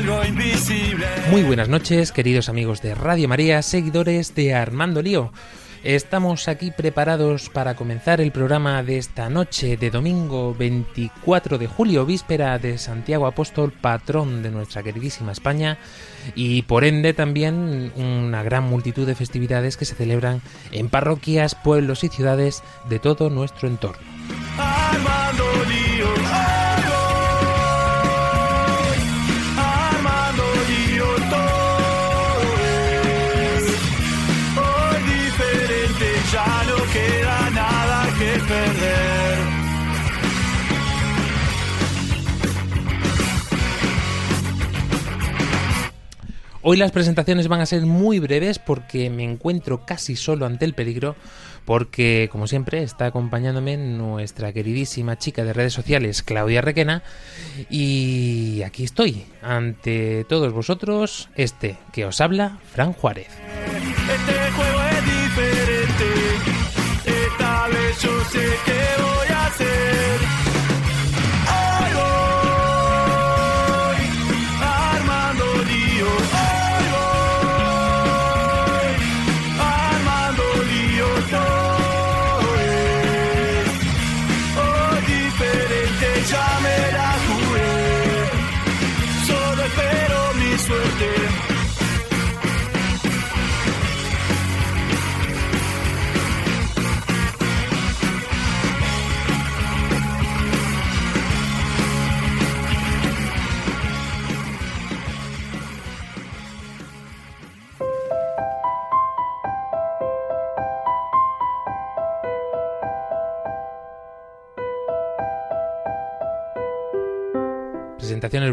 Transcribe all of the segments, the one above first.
algo invisible. Muy buenas noches, queridos amigos de Radio María, seguidores de Armando Lío. Estamos aquí preparados para comenzar el programa de esta noche de domingo 24 de julio, víspera de Santiago Apóstol, patrón de nuestra queridísima España, y por ende también una gran multitud de festividades que se celebran en parroquias, pueblos y ciudades de todo nuestro entorno. Armando Lío, Hoy las presentaciones van a ser muy breves porque me encuentro casi solo ante el peligro, porque como siempre está acompañándome nuestra queridísima chica de redes sociales, Claudia Requena, y aquí estoy, ante todos vosotros, este que os habla, Fran Juárez. Este juego es diferente, esta vez yo sé qué voy a hacer.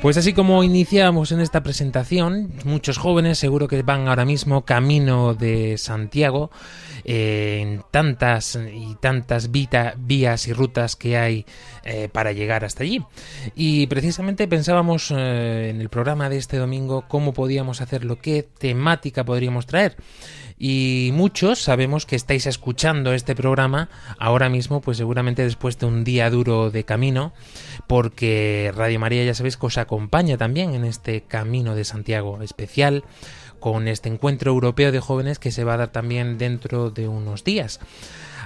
Pues así como iniciamos en esta presentación, muchos jóvenes seguro que van ahora mismo camino de Santiago eh, en tantas y tantas vías y rutas que hay eh, para llegar hasta allí. Y precisamente pensábamos eh, en el programa de este domingo cómo podíamos hacerlo, qué temática podríamos traer. Y muchos sabemos que estáis escuchando este programa ahora mismo, pues seguramente después de un día duro de camino, porque Radio María ya sabéis que os acompaña también en este camino de Santiago especial con este encuentro europeo de jóvenes que se va a dar también dentro de unos días.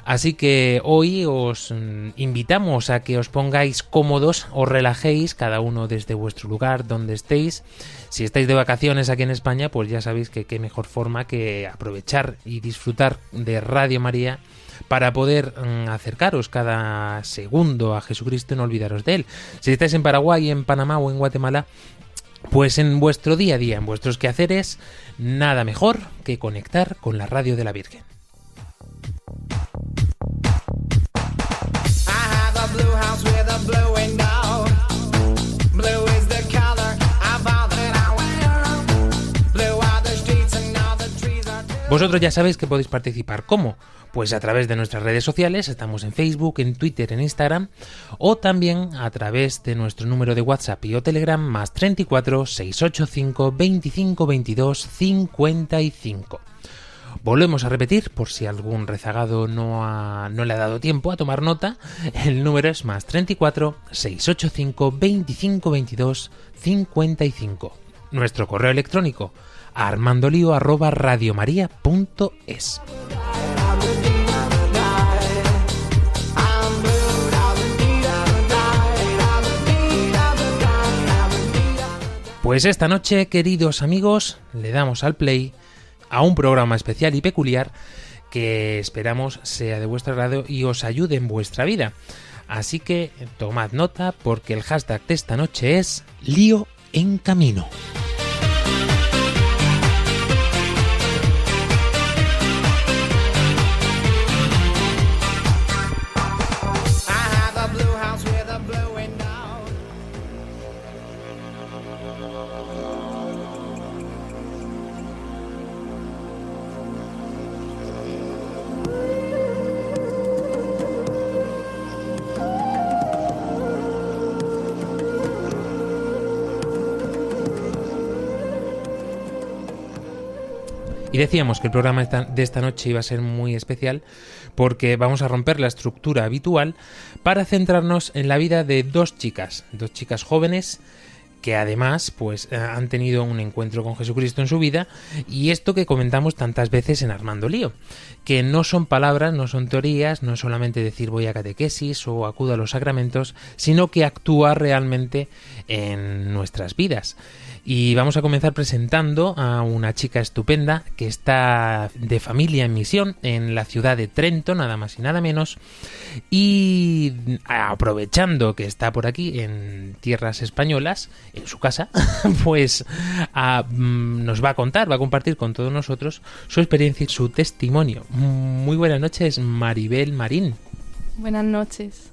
Así que hoy os mm, invitamos a que os pongáis cómodos, os relajéis, cada uno desde vuestro lugar, donde estéis. Si estáis de vacaciones aquí en España, pues ya sabéis que qué mejor forma que aprovechar y disfrutar de Radio María para poder mm, acercaros cada segundo a Jesucristo y no olvidaros de él. Si estáis en Paraguay, en Panamá o en Guatemala, pues en vuestro día a día, en vuestros quehaceres, nada mejor que conectar con la radio de la Virgen. Vosotros ya sabéis que podéis participar. ¿Cómo? Pues a través de nuestras redes sociales, estamos en Facebook, en Twitter, en Instagram, o también a través de nuestro número de WhatsApp y o Telegram más 34 685 25 22 55. Volvemos a repetir, por si algún rezagado no, ha- no le ha dado tiempo a tomar nota, el número es más 34 685 25 22 55. Nuestro correo electrónico armandolio arroba radiomaria.es. Pues esta noche, queridos amigos, le damos al play a un programa especial y peculiar que esperamos sea de vuestro agrado y os ayude en vuestra vida. Así que tomad nota porque el hashtag de esta noche es lío en camino. Y decíamos que el programa de esta noche iba a ser muy especial porque vamos a romper la estructura habitual para centrarnos en la vida de dos chicas, dos chicas jóvenes que además pues eh, han tenido un encuentro con Jesucristo en su vida y esto que comentamos tantas veces en Armando Lío, que no son palabras, no son teorías, no es solamente decir voy a catequesis o acudo a los sacramentos, sino que actúa realmente en nuestras vidas. Y vamos a comenzar presentando a una chica estupenda que está de familia en misión en la ciudad de Trento, nada más y nada menos. Y aprovechando que está por aquí en tierras españolas, en su casa, pues mm, nos va a contar, va a compartir con todos nosotros su experiencia y su testimonio. Muy buenas noches, Maribel Marín. Buenas noches.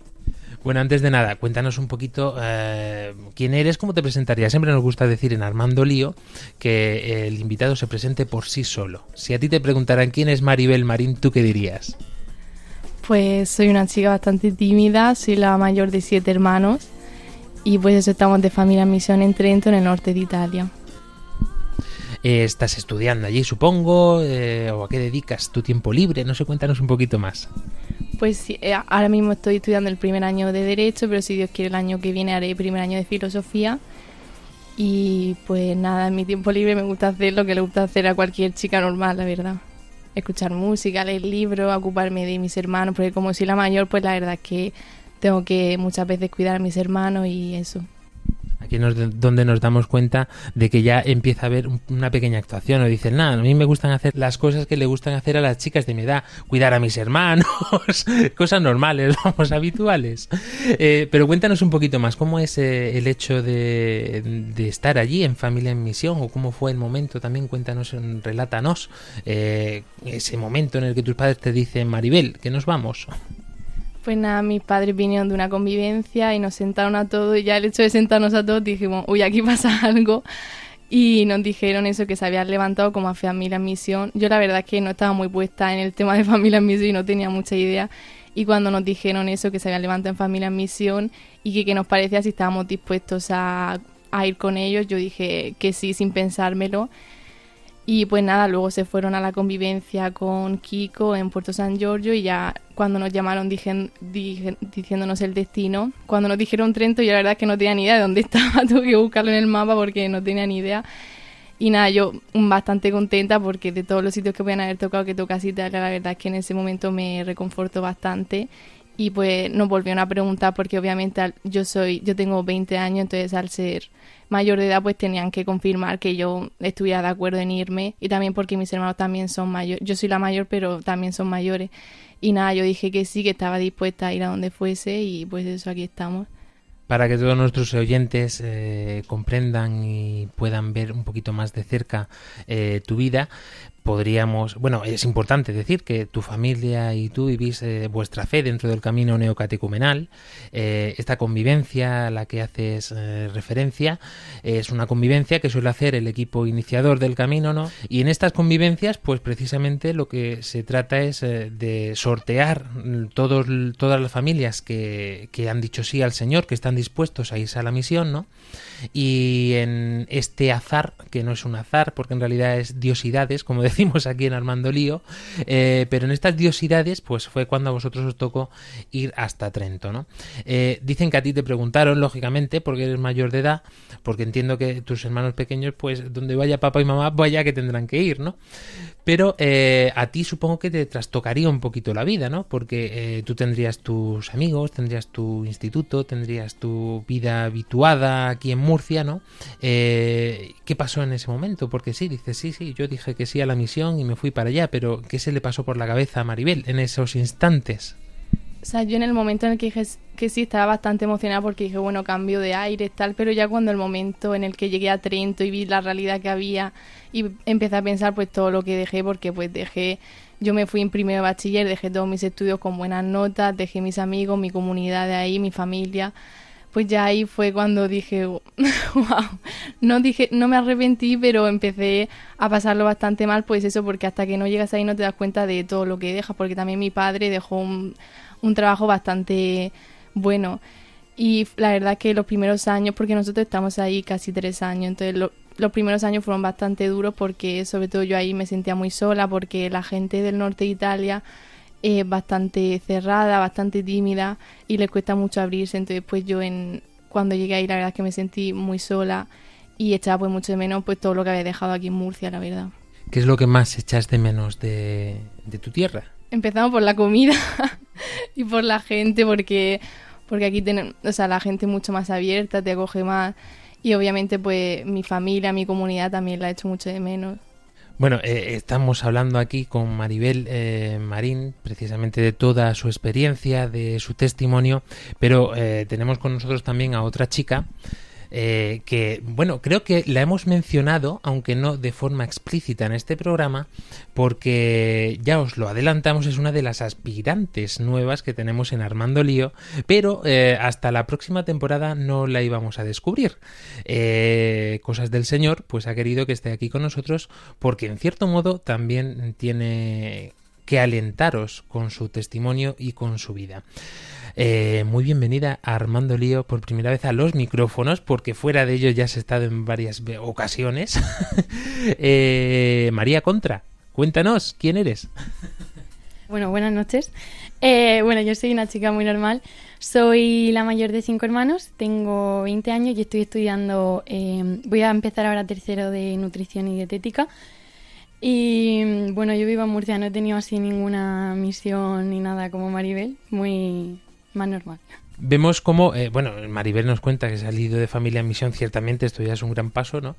Bueno, antes de nada, cuéntanos un poquito eh, quién eres, cómo te presentarías. Siempre nos gusta decir en Armando Lío que el invitado se presente por sí solo. Si a ti te preguntaran quién es Maribel Marín, ¿tú qué dirías? Pues soy una chica bastante tímida, soy la mayor de siete hermanos y pues eso estamos de familia en misión en Trento, en el norte de Italia. Eh, ¿Estás estudiando allí, supongo? Eh, ¿O a qué dedicas tu tiempo libre? No sé, cuéntanos un poquito más. Pues sí, eh, ahora mismo estoy estudiando el primer año de Derecho, pero si Dios quiere el año que viene haré el primer año de Filosofía. Y pues nada, en mi tiempo libre me gusta hacer lo que le gusta hacer a cualquier chica normal, la verdad. Escuchar música, leer libros, ocuparme de mis hermanos, porque como soy la mayor, pues la verdad es que tengo que muchas veces cuidar a mis hermanos y eso. Donde nos damos cuenta de que ya empieza a haber un- una pequeña actuación. O dicen, nada, a mí me gustan hacer las cosas que le gustan hacer a las chicas de mi edad. Cuidar a mis hermanos, cosas normales, vamos, habituales. Eh, pero cuéntanos un poquito más, ¿cómo es eh, el hecho de, estar allí en Familia en Misión? ¿O cómo fue el momento? También cuéntanos, relátanos eh, ese momento en el que tus padres te dicen, Maribel, que nos vamos. Pues nada, mis padres vinieron de una convivencia y nos sentaron a todos y ya el hecho de sentarnos a todos dijimos, uy, aquí pasa algo. Y nos dijeron eso, que se habían levantado como a familia en misión. Yo la verdad es que no estaba muy puesta en el tema de familia en misión y no tenía mucha idea. Y cuando nos dijeron eso, que se habían levantado en familia en misión y que, que nos parecía si estábamos dispuestos a, a ir con ellos, yo dije que sí, sin pensármelo. Y pues nada, luego se fueron a la convivencia con Kiko en Puerto San Giorgio y ya cuando nos llamaron dijen- diciéndonos el destino, cuando nos dijeron Trento yo la verdad es que no tenía ni idea de dónde estaba, tuve que buscarlo en el mapa porque no tenía ni idea. Y nada, yo bastante contenta porque de todos los sitios que pueden haber tocado, que tocas Italia, la verdad es que en ese momento me reconfortó bastante. Y pues nos volvieron a preguntar porque obviamente yo soy, yo tengo 20 años, entonces al ser mayor de edad pues tenían que confirmar que yo estuviera de acuerdo en irme y también porque mis hermanos también son mayores. Yo soy la mayor pero también son mayores. Y nada, yo dije que sí, que estaba dispuesta a ir a donde fuese y pues eso, aquí estamos. para que todos nuestros oyentes eh, comprendan y puedan ver un poquito más de cerca eh, tu vida, podríamos, bueno, es importante decir que tu familia y tú vivís eh, vuestra fe dentro del camino neocatecumenal. Eh, esta convivencia a la que haces eh, referencia es una convivencia que suele hacer el equipo iniciador del camino, ¿no? Y en estas convivencias, pues precisamente lo que se trata es de sortear todos, todas las familias que, que han dicho sí al Señor, que están dispuestos a irse a la misión, ¿no? Y en este azar, que no es un azar, porque en realidad es diosidades, como decimos aquí en Armando Lío, eh, pero en estas diosidades, pues fue cuando a vosotros os tocó ir hasta Trento, ¿no? Eh, dicen que a ti te preguntaron, lógicamente, porque eres mayor de edad, porque entiendo que tus hermanos pequeños, pues donde vaya papá y mamá, vaya que tendrán que ir, ¿no? Pero eh, a ti supongo que te trastocaría un poquito la vida, ¿no? Porque tú tendrías tus amigos, tendrías tu instituto, tendrías tu vida habituada aquí en Murcia, ¿no? ¿Qué pasó en ese momento? Porque sí, dices, sí, sí, yo dije que sí a la misión y me fui para allá, pero ¿qué se le pasó por la cabeza a Maribel en esos instantes? O sea, yo en el momento en el que dije que sí estaba bastante emocionada porque dije, bueno, cambio de aire, tal, pero ya cuando el momento en el que llegué a Trento y vi la realidad que había y empecé a pensar pues todo lo que dejé, porque pues dejé, yo me fui en primero de bachiller, dejé todos mis estudios con buenas notas, dejé mis amigos, mi comunidad de ahí, mi familia, pues ya ahí fue cuando dije, wow, no dije, no me arrepentí, pero empecé a pasarlo bastante mal, pues eso, porque hasta que no llegas ahí no te das cuenta de todo lo que dejas, porque también mi padre dejó un, un trabajo bastante bueno. Y la verdad que los primeros años, porque nosotros estamos ahí casi tres años, entonces los primeros años fueron bastante duros porque sobre todo yo ahí me sentía muy sola, porque la gente del norte de Italia es bastante cerrada, bastante tímida y le cuesta mucho abrirse. Entonces, pues yo en cuando llegué ahí, la verdad que me sentí muy sola y echaba pues mucho de menos pues todo lo que había dejado aquí en Murcia, la verdad. ¿Qué es lo que más echas de menos de, tu tierra? Empezamos por la comida y por la gente, porque, porque aquí tenemos, o sea, la gente mucho más abierta, te acoge más y obviamente pues mi familia, mi comunidad también la he hecho mucho de menos. Bueno, eh, estamos hablando aquí con Maribel eh, Marín, precisamente de toda su experiencia, de su testimonio, pero eh, tenemos con nosotros también a otra chica eh, que, bueno, creo que la hemos mencionado, aunque no de forma explícita en este programa, porque ya os lo adelantamos, es una de las aspirantes nuevas que tenemos en Armando Lío, pero eh, hasta la próxima temporada no la íbamos a descubrir. Eh, cosas del Señor, pues ha querido que esté aquí con nosotros, porque en cierto modo también tiene que alentaros con su testimonio y con su vida. Eh, muy bienvenida a Armando Lío por primera vez a los micrófonos, porque fuera de ellos ya has estado en varias ocasiones. Eh, María Contra, cuéntanos, ¿quién eres? Bueno, buenas noches. Eh, bueno, yo soy una chica muy normal. Soy la mayor de cinco hermanos, tengo 20 años y estoy estudiando, voy a empezar ahora tercero de nutrición y dietética. Y bueno, yo vivo en Murcia, no he tenido así ninguna misión ni nada como Maribel, muy, más normal. Vemos cómo, eh, bueno, Maribel nos cuenta que ha salido de familia en misión, ciertamente esto ya es un gran paso, ¿no?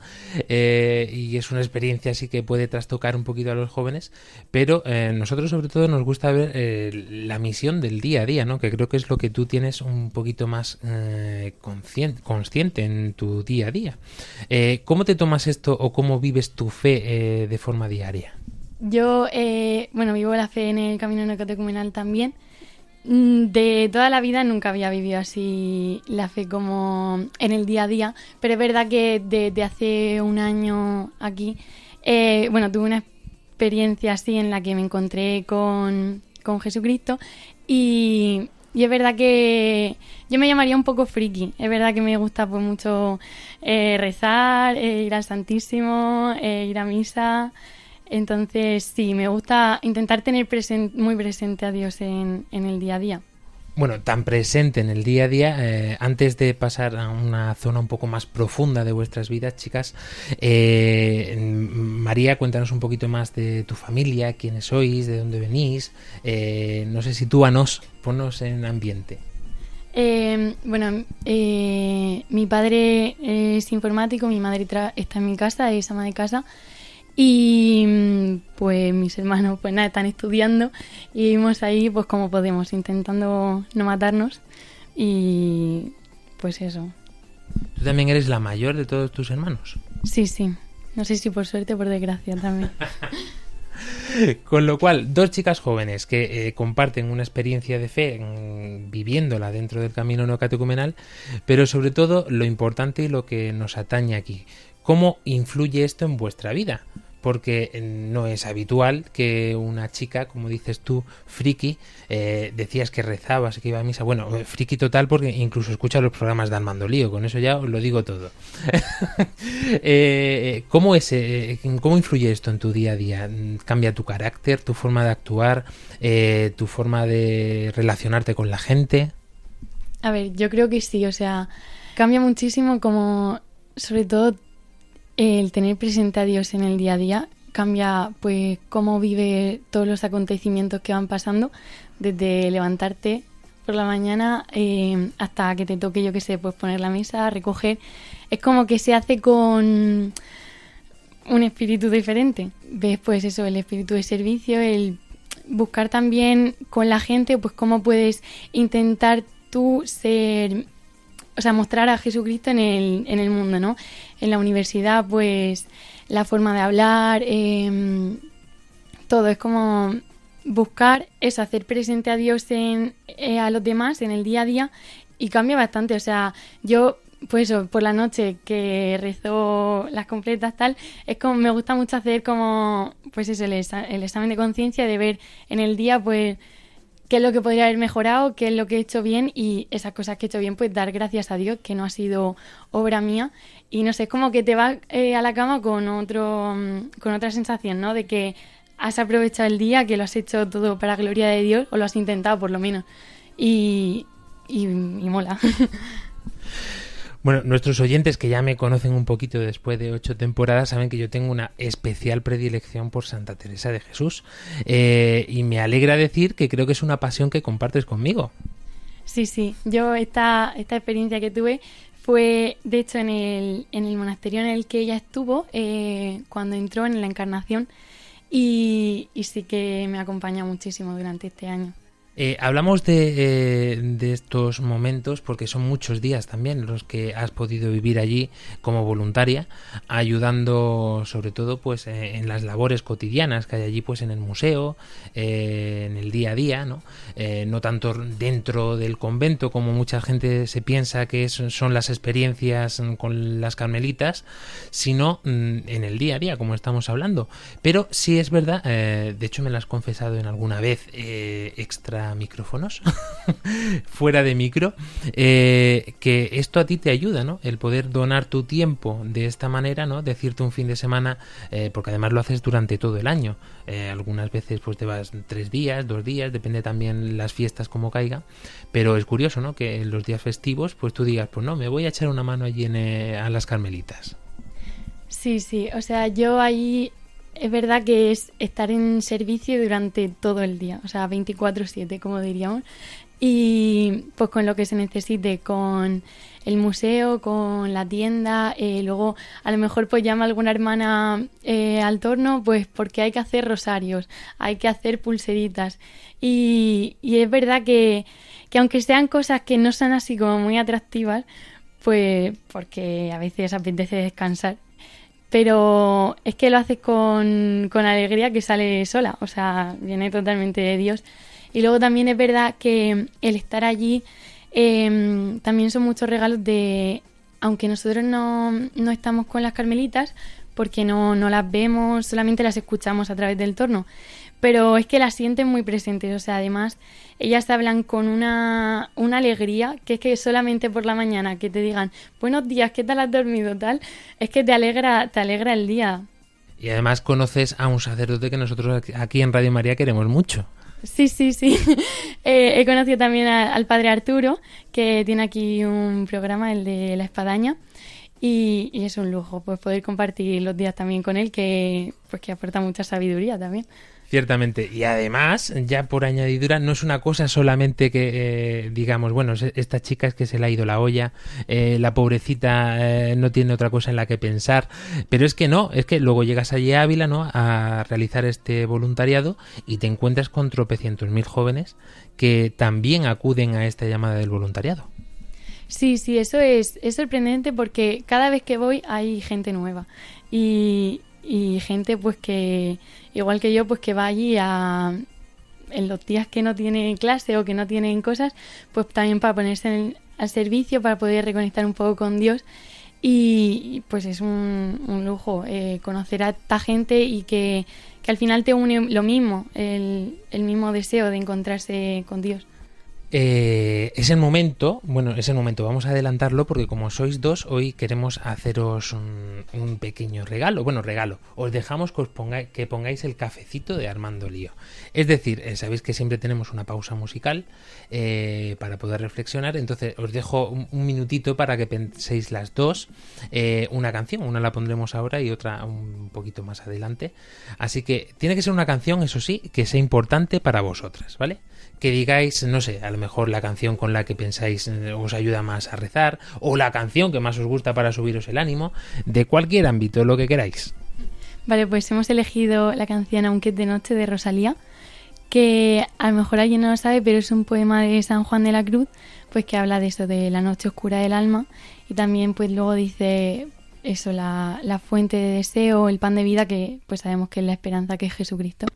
Eh, y es una experiencia así que puede trastocar un poquito a los jóvenes, pero eh, nosotros sobre todo nos gusta ver la misión del día a día, ¿no? Que creo que es lo que tú tienes un poquito más consciente, consciente en tu día a día. ¿Cómo te tomas esto o cómo vives tu fe de forma diaria? Yo, bueno, vivo la fe en el camino neocatecumenal también. Mm, de toda la vida nunca había vivido así la fe como en el día a día, pero es verdad que desde hace un año aquí, eh, bueno, tuve una experiencia así en la que me encontré con, Jesucristo y, es verdad que yo me llamaría un poco friki, es verdad que me gusta pues mucho eh, rezar, eh, ir al Santísimo, ir a misa. Entonces, sí, me gusta intentar tener muy presente a Dios en, el día a día. Bueno, tan presente en el día a día, eh, antes de pasar a una zona un poco más profunda de vuestras vidas, chicas, eh, María, cuéntanos un poquito más de tu familia, quiénes sois, de dónde venís, eh, no sé, sitúanos, ponnos en ambiente. bueno, mi padre es informático, mi madre está en mi casa, es ama de casa. Y mm, pues mis hermanos pues nada, están estudiando y vivimos ahí pues como podemos, intentando no matarnos y pues eso. ¿Tú también eres la mayor de todos tus hermanos? Sí, sí. No sé si por suerte o por desgracia también. Con lo cual, dos chicas jóvenes que eh, comparten una experiencia de fe viviéndola dentro del camino no catecumenal, pero sobre todo lo importante y lo que nos atañe aquí. ¿Cómo influye esto en vuestra vida? porque no es habitual que una chica, como dices tú, friki, eh, decías que rezabas, que iba a misa. Bueno, eh, friki total porque incluso escucha los programas de Armando Lío, con eso ya os lo digo todo. eh, ¿cómo, es, eh, ¿Cómo influye esto en tu día a día? ¿Cambia tu carácter, tu forma de actuar, eh, tu forma de relacionarte con la gente? A ver, yo creo que sí, o sea, cambia muchísimo como, sobre todo, el tener presente a Dios en el día a día cambia pues cómo vive todos los acontecimientos que van pasando desde levantarte por la mañana eh, hasta que te toque yo que sé pues poner la mesa recoger. Es como que se hace con un espíritu diferente. Ves pues eso el espíritu de servicio el buscar también con la gente pues cómo puedes intentar tú ser o sea, mostrar a Jesucristo en el, en el mundo, ¿no? En la universidad, pues, la forma de hablar, eh, todo, es como buscar eso, hacer presente a Dios en, eh, a los demás en el día a día y cambia bastante, o sea, yo pues por la noche que rezo las completas tal, es como me gusta mucho hacer como pues eso, el, el examen de conciencia de ver en el día pues qué es lo que podría haber mejorado, qué es lo que he hecho bien y esas cosas que he hecho bien, pues dar gracias a Dios, que no ha sido obra mía. Y no sé, es como que te vas eh, a la cama con, otro, mm, con otra sensación, ¿no? De que has aprovechado el día, que lo has hecho todo para gloria de Dios, o lo has intentado por lo menos. Y, y, y mola. Bueno, nuestros oyentes que ya me conocen un poquito después de ocho temporadas saben que yo tengo una especial predilección por Santa Teresa de Jesús eh, y me alegra decir que creo que es una pasión que compartes conmigo. Sí, sí, yo esta, esta experiencia que tuve fue de hecho en el, en el monasterio en el que ella estuvo eh, cuando entró en la encarnación y, y sí que me acompaña muchísimo durante este año. Eh, hablamos de, eh, de, estos momentos porque son muchos días también los que has podido vivir allí como voluntaria, ayudando sobre todo pues eh, en las labores cotidianas que hay allí pues en el museo, en el día a día, ¿no? no tanto dentro del convento como mucha gente se piensa que son las experiencias con las carmelitas, sino mm, en el día a día como estamos hablando. Pero sí es verdad, de hecho me lo has confesado en alguna vez extra micrófonos, fuera de micro, eh, que esto a ti te ayuda, ¿no? El poder donar tu tiempo de esta manera, ¿no? Decirte un fin de semana, eh, porque además lo haces durante todo el año. Eh, algunas veces pues te vas tres días, dos días, depende también las fiestas como caiga, pero es curioso, ¿no? Que en los días festivos pues tú digas, pues no, me voy a echar una mano allí a las Carmelitas. Sí, sí, o sea, yo ahí es verdad que es estar en servicio durante todo el día, o sea, 24/7, como diríamos. Y pues con lo que se necesite, con el museo, con la tienda, eh, luego a lo mejor pues llama alguna hermana eh, al torno, pues porque hay que hacer rosarios, hay que hacer pulseritas. Y, y es verdad que, que aunque sean cosas que no son así como muy atractivas, pues porque a veces apetece descansar pero es que lo haces con, con, alegría que sale sola, o sea, viene totalmente de Dios. Y luego también es verdad que el estar allí eh, también son muchos regalos de, aunque nosotros no, no estamos con las carmelitas, porque no, no las vemos, solamente las escuchamos a través del torno, pero es que las sienten muy presentes, o sea, además ellas hablan con una, una alegría que es que solamente por la mañana que te digan buenos días, ¿qué tal has dormido? tal, es que te alegra, te alegra el día. Y además conoces a un sacerdote que nosotros aquí en Radio María queremos mucho. Sí, sí, sí. eh, he conocido también a, al padre Arturo, que tiene aquí un programa, el de la espadaña. Y, y, es un lujo pues poder compartir los días también con él, que, pues, que aporta mucha sabiduría también. Ciertamente. Y además, ya por añadidura, no es una cosa solamente que eh, digamos, bueno, esta chica es que se le ha ido la olla, eh, la pobrecita eh, no tiene otra cosa en la que pensar, pero es que no, es que luego llegas allí a Ávila, ¿no? A realizar este voluntariado y te encuentras con tropecientos mil jóvenes que también acuden a esta llamada del voluntariado. Sí, sí, eso es, es sorprendente porque cada vez que voy hay gente nueva. Y, y gente pues que, igual que yo, pues que va allí a, en los días que no tienen clase o que no tienen cosas, pues también para ponerse al servicio, para poder reconectar un poco con Dios. Y pues es un, un lujo eh, conocer a esta gente y que, que al final te une lo mismo, el, el mismo deseo de encontrarse con Dios. Eh, es el momento, bueno, es el momento, vamos a adelantarlo porque como sois dos, hoy queremos haceros un, pequeño regalo. Bueno, regalo, os dejamos que, os pongáis, que pongáis el cafecito de Armando Lío. Es decir, eh, sabéis que siempre tenemos una pausa musical eh, para poder reflexionar, entonces os dejo un, un minutito para que penséis las dos eh, una canción, una la pondremos ahora y otra un poquito más adelante. Así que tiene que ser una canción, eso sí, que sea importante para vosotras, ¿vale? Que digáis, no sé, a lo mejor la canción con la que pensáis eh, os ayuda más a rezar, o la canción que más os gusta para subiros el ánimo, de cualquier ámbito, lo que queráis. Vale, pues hemos elegido la canción Aunque es de noche de Rosalía, que a lo mejor alguien no lo sabe, pero es un poema de San Juan de la Cruz, pues que habla de eso, de la noche oscura del alma, y también pues luego dice eso, la, la fuente de deseo, el pan de vida, que pues sabemos que es la esperanza que es Jesucristo.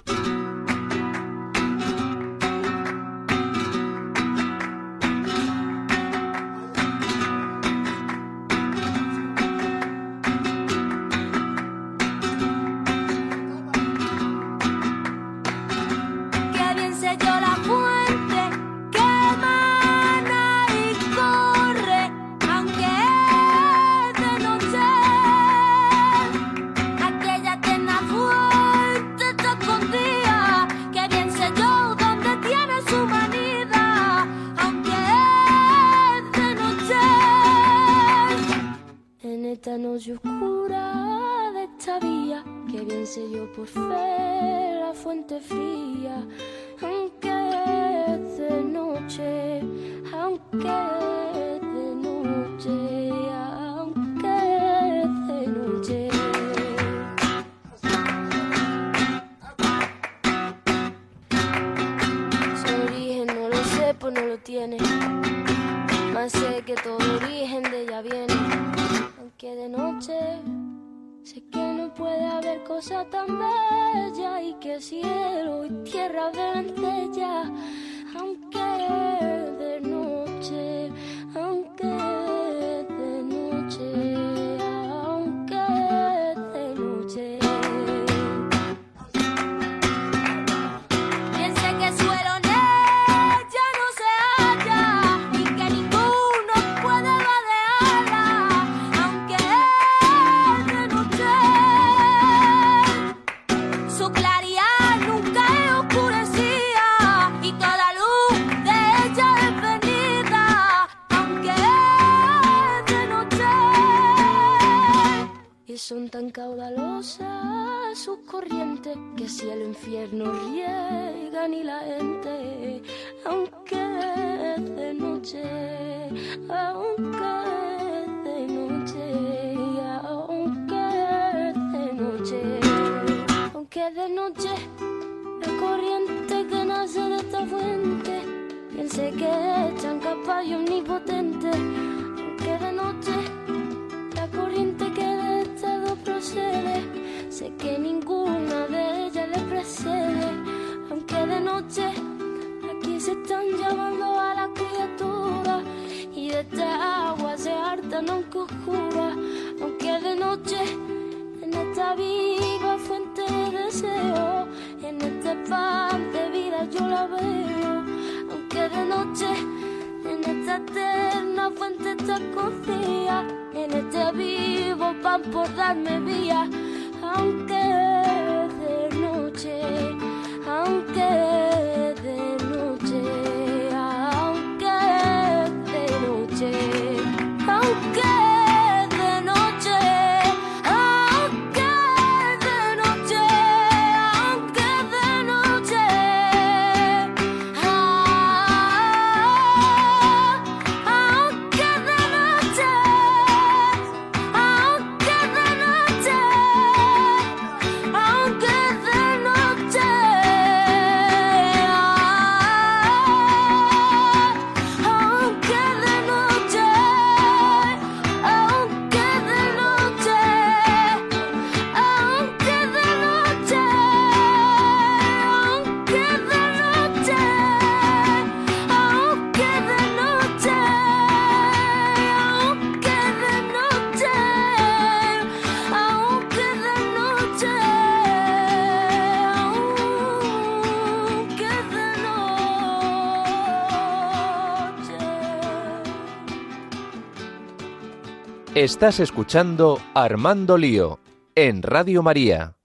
Fuente fría, aunque de noche, aunque de noche, aunque de noche. Su origen no lo sé, pues no lo tiene. Más sé que todo origen de ella viene. Aunque de noche puede haber cosa tan bella y que cielo y tierra de. Aunque son tan caudalosas sus corrientes que si el infierno riegan y la gente, aunque es de noche, aunque es de noche, aunque es de noche, aunque de noche, la corriente que nace de esta fuente, piense que es tan capaz y omnipotente, aunque de noche la corriente sé que ninguna de ellas le precede, aunque de noche aquí se están llamando a las criaturas y de esta agua se hartan aunque oscura, aunque de noche en esta viva fuente de deseo, en este pan de vida yo la veo, aunque de noche en esta eterna fuente está escondida, en este vivo pan por darme vía, aunque de noche, aunque Estás escuchando Armando Lío en Radio María.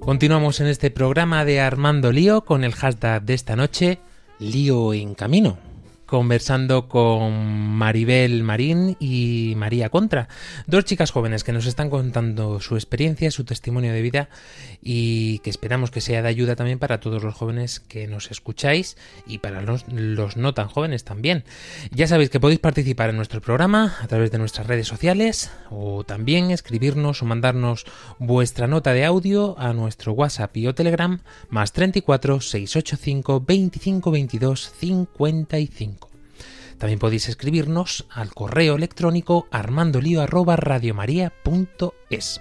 Continuamos en este programa de Armando Lío con el hashtag de esta noche, Lío en Camino conversando con Maribel Marín y María Contra, dos chicas jóvenes que nos están contando su experiencia, su testimonio de vida y que esperamos que sea de ayuda también para todos los jóvenes que nos escucháis y para los, no tan jóvenes también. Ya sabéis que podéis participar en nuestro programa a través de nuestras redes sociales o también escribirnos o mandarnos vuestra nota de audio a nuestro WhatsApp y o Telegram más 34 685 25 22 55. También podéis escribirnos al correo electrónico armandolio@radiomaria.es.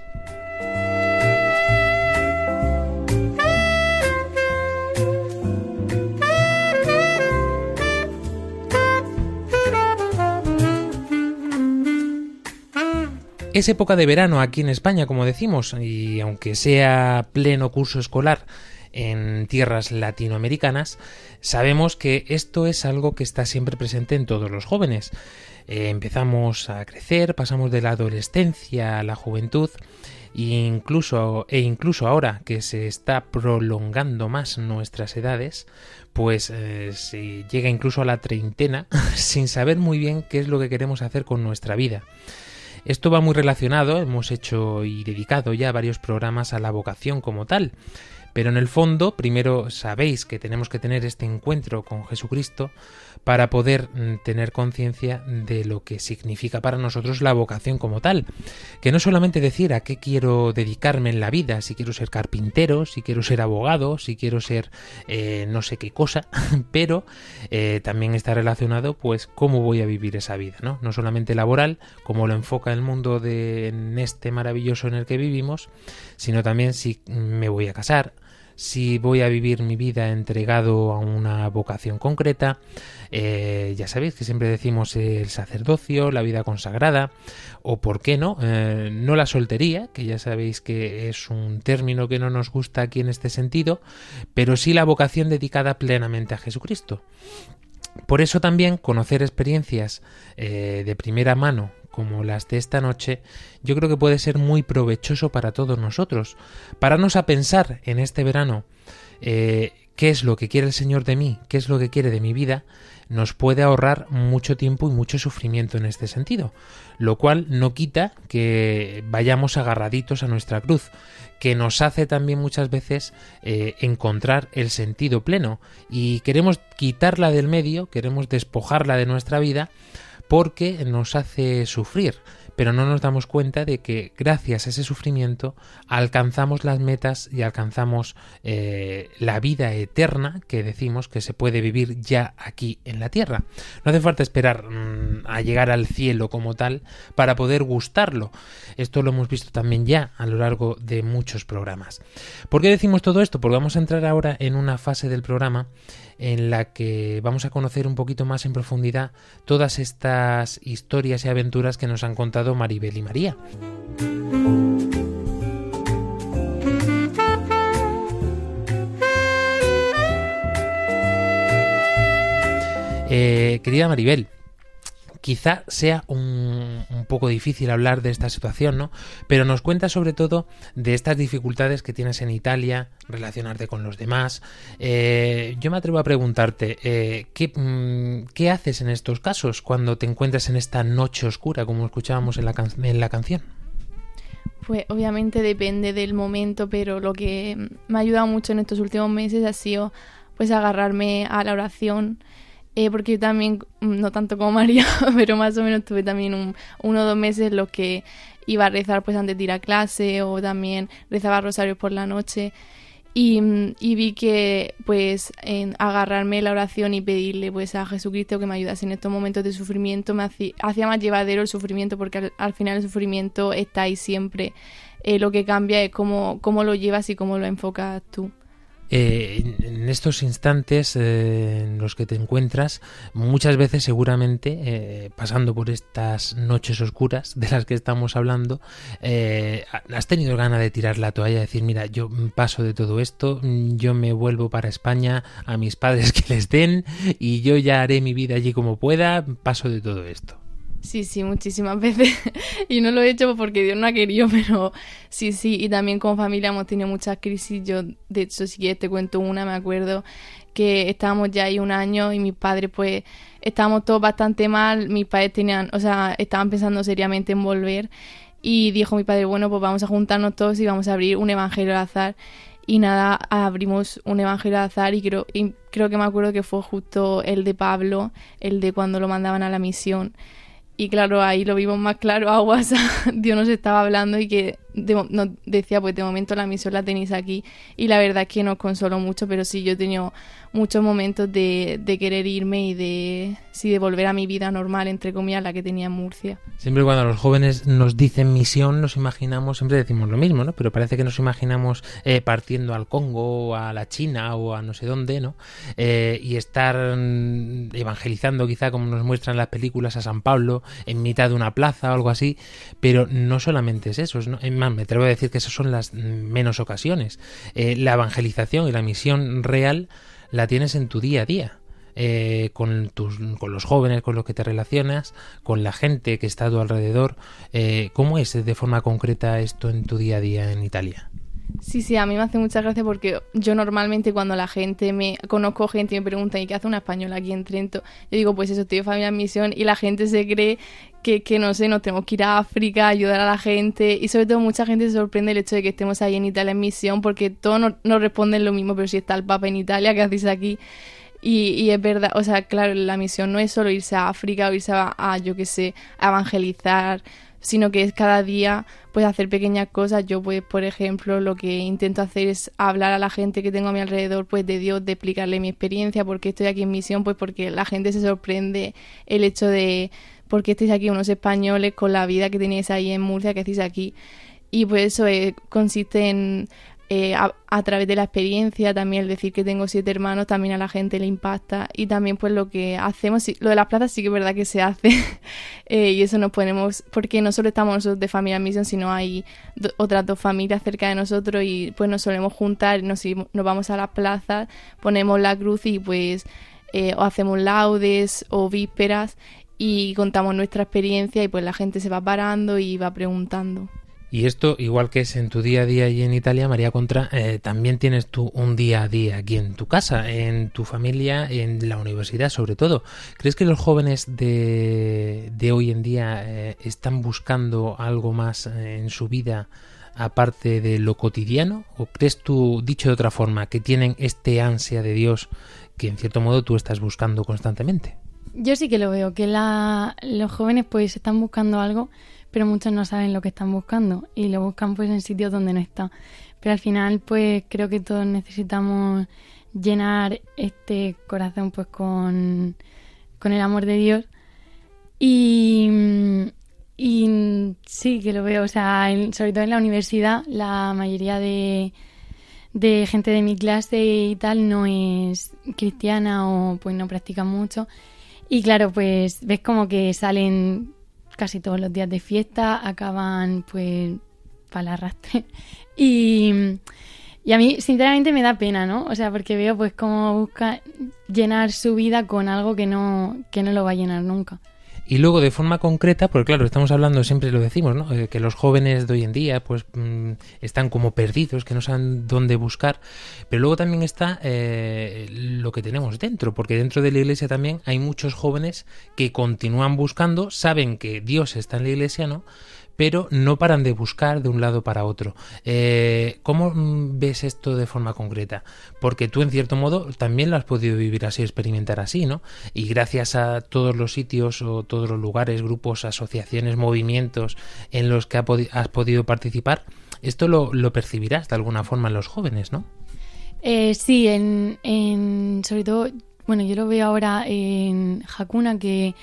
Es época de verano aquí en España, como decimos, y aunque sea pleno curso escolar en tierras latinoamericanas, sabemos que esto es algo que está siempre presente en todos los jóvenes. Eh, empezamos a crecer, pasamos de la adolescencia a la juventud e incluso, e incluso ahora que se está prolongando más nuestras edades, pues eh, se llega incluso a la treintena sin saber muy bien qué es lo que queremos hacer con nuestra vida. Esto va muy relacionado, hemos hecho y dedicado ya varios programas a la vocación como tal. Pero en el fondo, primero sabéis que tenemos que tener este encuentro con Jesucristo para poder mm, tener conciencia de lo que significa para nosotros la vocación como tal. Que no solamente decir a qué quiero dedicarme en la vida, si quiero ser carpintero, si quiero ser abogado, si quiero ser eh, no sé qué cosa, pero eh, también está relacionado pues cómo voy a vivir esa vida, ¿no? No solamente laboral, como lo enfoca el mundo de en este maravilloso en el que vivimos, sino también si me voy a casar, si voy a vivir mi vida entregado a una vocación concreta. Eh, ya sabéis que siempre decimos el sacerdocio, la vida consagrada, o por qué no, eh, no la soltería, que ya sabéis que es un término que no nos gusta aquí en este sentido, pero sí la vocación dedicada plenamente a Jesucristo. Por eso también conocer experiencias eh, de primera mano como las de esta noche, yo creo que puede ser muy provechoso para todos nosotros. Pararnos a pensar en este verano eh, qué es lo que quiere el Señor de mí, qué es lo que quiere de mi vida, nos puede ahorrar mucho tiempo y mucho sufrimiento en este sentido, lo cual no quita que vayamos agarraditos a nuestra cruz, que nos hace también muchas veces eh, encontrar el sentido pleno y queremos quitarla del medio, queremos despojarla de nuestra vida porque nos hace sufrir pero no nos damos cuenta de que gracias a ese sufrimiento alcanzamos las metas y alcanzamos eh, la vida eterna que decimos que se puede vivir ya aquí en la tierra. No hace falta esperar mm, a llegar al cielo como tal para poder gustarlo. Esto lo hemos visto también ya a lo largo de muchos programas. ¿Por qué decimos todo esto? Porque vamos a entrar ahora en una fase del programa en la que vamos a conocer un poquito más en profundidad todas estas historias y aventuras que nos han contado Maribel y María. Eh, querida Maribel, quizá sea un, poco difícil hablar de esta situación, ¿no? Pero nos cuenta sobre todo de estas dificultades que tienes en Italia, relacionarte con los demás. Eh, yo me atrevo a preguntarte, eh, mm, ¿qué, haces en estos casos cuando te encuentras en esta noche oscura, como escuchábamos en la, en la canción? Pues obviamente depende del momento, pero lo que me ha ayudado mucho en estos últimos meses ha sido pues agarrarme a la oración eh, porque yo también, mm, no tanto como María, pero más o menos tuve también un, uno o dos meses los que iba a rezar pues antes de ir a clase o también rezaba rosarios por la noche y, mm, vi que pues en agarrarme la oración y pedirle pues a Jesucristo que me ayudase en estos momentos de sufrimiento me hacía, más llevadero el sufrimiento porque al, final el sufrimiento está ahí siempre. Eh, lo que cambia es cómo, cómo lo llevas y cómo lo enfocas tú. Eh, en estos instantes eh, en los que te encuentras, muchas veces seguramente, eh, pasando por estas noches oscuras de las que estamos hablando, has tenido ganas de tirar la toalla decir, mira, yo paso de todo esto, yo me vuelvo para España a mis padres que les den y yo ya haré mi vida allí como pueda, paso de todo esto. Sí, sí, muchísimas veces. y no lo he hecho porque Dios no ha querido, pero sí, sí. Y también con familia hemos tenido muchas crisis. Yo, de hecho, si quieres te cuento una, me acuerdo que estábamos ya ahí un año y mis padres, pues, estábamos todos bastante mal. Mis padres tenían, o sea, estaban pensando seriamente en volver. Y dijo mi padre, bueno, pues vamos a juntarnos todos y vamos a abrir un evangelio al azar. Y nada, abrimos un evangelio al azar y creo, y creo que me acuerdo que fue justo el de Pablo, el de cuando lo mandaban a la misión. Y claro, ahí lo vimos más claro a WhatsApp. Dios nos estaba hablando y que de nos decía, pues de momento la misión la tenéis aquí. Y la verdad es que nos consoló mucho, pero sí, yo he tenido muchos momentos de, de querer irme y de, sí, de volver a mi vida normal, entre comillas, la que tenía en Murcia. Siempre cuando los jóvenes nos dicen misión, nos imaginamos, siempre decimos lo mismo, ¿no? Pero parece que nos imaginamos eh, partiendo al Congo, o a la China o a no sé dónde, ¿no? Eh, y estar mm, evangelizando, quizá como nos muestran las películas, a San Pablo en mitad de una plaza o algo así. Pero no solamente es eso, ¿no? Me atrevo a decir que esas son las menos ocasiones. Eh, la evangelización y la misión real la tienes en tu día a día eh, con, tus, con los jóvenes con los que te relacionas, con la gente que está a tu alrededor. Eh, ¿Cómo es de forma concreta esto en tu día a día en Italia? Sí, sí, a mí me hace mucha gracia porque yo normalmente cuando la gente me conozco gente y me pregunta ¿y qué hace una española aquí en Trento? Yo digo, pues eso, estoy de familia en misión y la gente se cree que, que no sé, nos tenemos que ir a África, ayudar a la gente y sobre todo mucha gente se sorprende el hecho de que estemos ahí en Italia en misión porque todos nos, nos responden lo mismo, pero si está el Papa en Italia, ¿qué hacéis aquí? Y, y es verdad, o sea, claro, la misión no es solo irse a África o irse a, a, yo qué sé, a evangelizar, sino que es cada día pues hacer pequeñas cosas. Yo pues, por ejemplo, lo que intento hacer es hablar a la gente que tengo a mi alrededor pues de Dios, de explicarle mi experiencia, porque estoy aquí en misión, pues porque la gente se sorprende el hecho de por qué estáis aquí unos españoles con la vida que tenéis ahí en Murcia, que hacéis aquí. Y pues eso eh, consiste en eh, a, través de la experiencia, también el decir que tengo siete hermanos, también a la gente le impacta. Y también pues lo que hacemos, lo de las plazas sí que es verdad que se hace. eh, y eso nos ponemos, porque no solo estamos nosotros de familia en misión, sino hay do, otras dos familias cerca de nosotros y pues nos solemos juntar, nos, vamos a las plazas, ponemos la cruz y pues o hacemos laudes o vísperas y contamos nuestra experiencia y pues la gente se va parando y va preguntando. Y esto, igual que es en tu día a día y en Italia, María Contra, eh, también tienes tú un día a día aquí en tu casa, en tu familia, en la universidad sobre todo. ¿Crees que los jóvenes de, de hoy en día eh, están buscando algo más eh, en su vida aparte de lo cotidiano? ¿O crees tú, dicho de otra forma, que tienen este ansia de Dios que en cierto modo tú estás buscando constantemente? Yo sí que lo veo, que la, los jóvenes pues están buscando algo pero muchos no saben lo que están buscando y lo buscan pues en sitios donde no está. Pero al final pues creo que todos necesitamos llenar este corazón pues con, con el amor de Dios y, y sí que lo veo, o sea, en, sobre todo en la universidad la mayoría de, de gente de mi clase y tal no es cristiana o pues no practica mucho y claro pues ves como que salen casi todos los días de fiesta acaban pues para la arrastre. Y, y a mí sinceramente me da pena no o sea porque veo pues cómo busca llenar su vida con algo que no que no lo va a llenar nunca y luego de forma concreta, porque claro, estamos hablando, siempre lo decimos, ¿no? Eh, que los jóvenes de hoy en día pues mmm, están como perdidos, que no saben dónde buscar, pero luego también está eh, lo que tenemos dentro, porque dentro de la iglesia también hay muchos jóvenes que continúan buscando, saben que Dios está en la iglesia, ¿no? Pero no paran de buscar de un lado para otro. Eh, ¿Cómo ves esto de forma concreta? Porque tú, en cierto modo, también lo has podido vivir así, experimentar así, ¿no? Y gracias a todos los sitios o todos los lugares, grupos, asociaciones, movimientos en los que has podido participar, esto lo, lo, percibirás de alguna forma en los jóvenes, ¿no? Eh, sí, en, en, sobre todo, bueno, yo lo veo ahora en Hakuna, que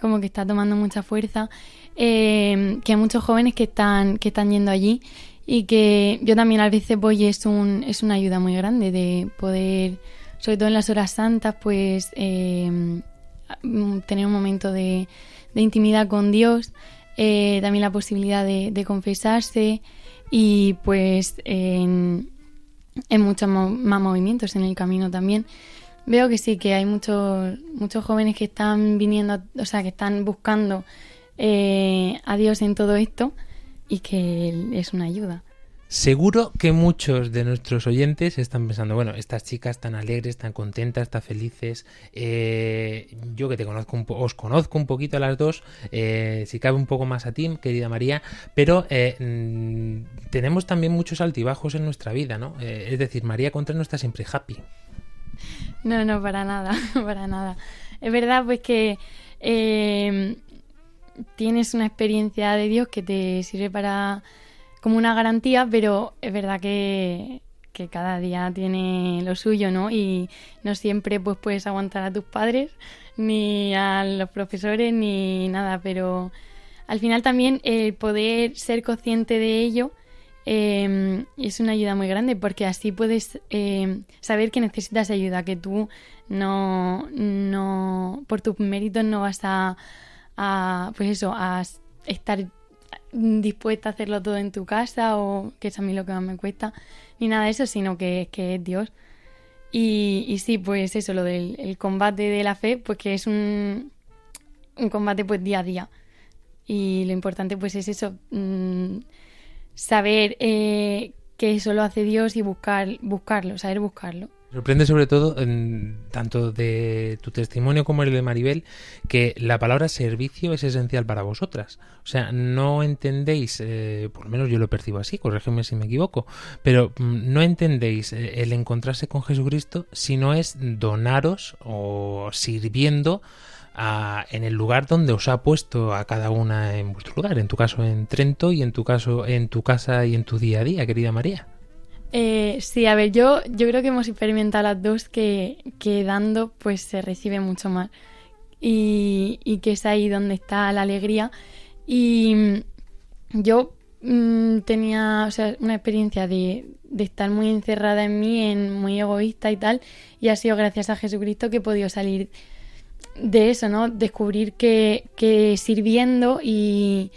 como que está tomando mucha fuerza eh, que hay muchos jóvenes que están, que están yendo allí y que yo también a veces voy y es, un, es una ayuda muy grande de poder, sobre todo en las horas santas, pues eh, tener un momento de, de intimidad con Dios, eh, también la posibilidad de, de confesarse y pues en, en muchos más movimientos en el camino también. Veo que sí, que hay muchos, muchos jóvenes que están viniendo, o sea, que están buscando eh, a Dios en todo esto y que Él es una ayuda. Seguro que muchos de nuestros oyentes están pensando, bueno, estas chicas tan alegres, tan contentas, tan felices, eh, yo que te conozco un po- os conozco un poquito a las dos, eh, si cabe un poco más a ti, querida María, pero eh, mm, tenemos también muchos altibajos en nuestra vida, ¿no? Es decir, María Contra no está siempre happy. No, no, para nada, para nada. Es verdad, pues que tienes una experiencia de Dios que te sirve para como una garantía, pero es verdad que, cada día tiene lo suyo, ¿no? Y no siempre pues puedes aguantar a tus padres, ni a los profesores, ni nada, pero al final también el poder ser consciente de ello eh, es una ayuda muy grande porque así puedes eh, saber que necesitas ayuda, que tú no, no por tus méritos no vas a, a, pues eso, a estar dispuesta a hacerlo todo en tu casa o que es a mí lo que más me cuesta, ni nada de eso, sino que, que es Dios. Y, y sí, pues eso, lo del el combate de la fe, pues que es un, un combate pues día a día. Y lo importante pues es eso, mm, saber eh, que eso lo hace Dios y buscar, buscarlo, saber buscarlo. Sorprende sobre todo, en- tanto de tu testimonio como el de Maribel, que la palabra servicio es esencial para vosotras. O sea, no entendéis, eh, por lo menos yo lo percibo así, corrígeme si me equivoco, pero mm, no entendéis eh, el encontrarse con Jesucristo si no es donaros o sirviendo a- en el lugar donde os ha puesto a cada una en vuestro lugar, en tu caso en Trento y en tu caso en tu casa y en tu día a día, querida María. Eh, sí, a ver, yo, yo creo que hemos experimentado las dos que, que dando pues se recibe mucho más y, y que es ahí donde está la alegría. Y yo mm, tenía o sea, una experiencia de, de estar muy encerrada en mí, en muy egoísta y tal, y ha sido gracias a Jesucristo que he podido salir de eso, ¿no? Descubrir que, que sirviendo y,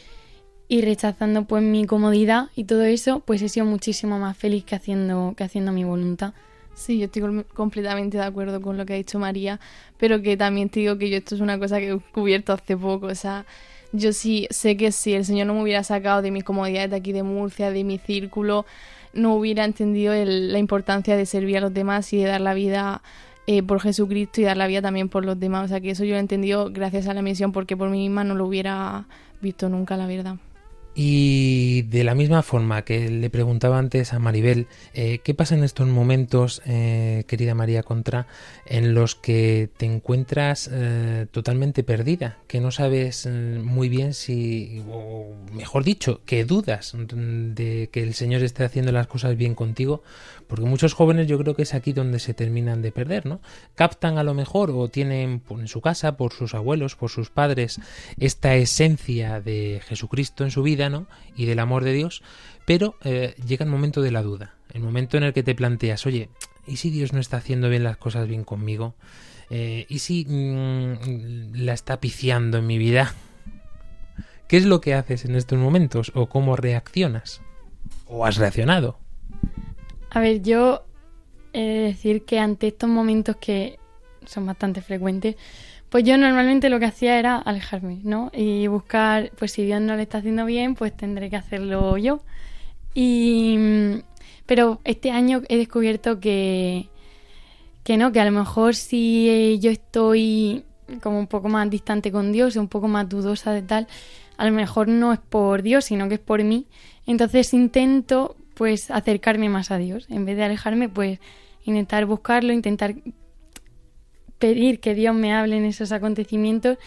y rechazando pues mi comodidad y todo eso, pues he sido muchísimo más feliz que haciendo, que haciendo mi voluntad. Sí, yo estoy com- completamente de acuerdo con lo que ha dicho María, pero que también te digo que yo esto es una cosa que he descubierto hace poco, o sea, yo sí sé que si el Señor no me hubiera sacado de mis comodidades de aquí de Murcia, de mi círculo, no hubiera entendido la importancia de servir a los demás y de dar la vida eh, por Jesucristo y dar la vida también por los demás, o sea, que eso yo lo he entendido gracias a la misión porque por mí misma no lo hubiera visto nunca, la verdad. Y de la misma forma que le preguntaba antes a Maribel, eh, ¿qué pasa en estos momentos, eh, querida María Contra, en los que te encuentras eh, totalmente perdida, que no sabes eh, muy bien si, o mejor dicho, que dudas de que el Señor esté haciendo las cosas bien contigo? Porque muchos jóvenes yo creo que es aquí donde se terminan de perder, ¿no? Captan a lo mejor o tienen en su casa, por sus abuelos, por sus padres, esta esencia de Jesucristo en su vida, Y del amor de Dios, pero eh, llega el momento de la duda, el momento en el que te planteas, oye, ¿y si Dios no está haciendo bien las cosas bien conmigo? Eh, ¿Y si mm, la está piciando en mi vida? ¿Qué es lo que haces en estos momentos o cómo reaccionas? ¿O has reaccionado? A ver, yo he de decir que ante estos momentos que son bastante frecuentes, pues yo normalmente lo que hacía era alejarme, ¿no? Y buscar, pues si Dios no le está haciendo bien, pues tendré que hacerlo yo. Y pero este año he descubierto que que no, que a lo mejor si yo estoy como un poco más distante con Dios, un poco más dudosa de tal, a lo mejor no es por Dios, sino que es por mí. Entonces intento pues acercarme más a Dios. En vez de alejarme, pues intentar buscarlo, intentar pedir que Dios me hable en esos acontecimientos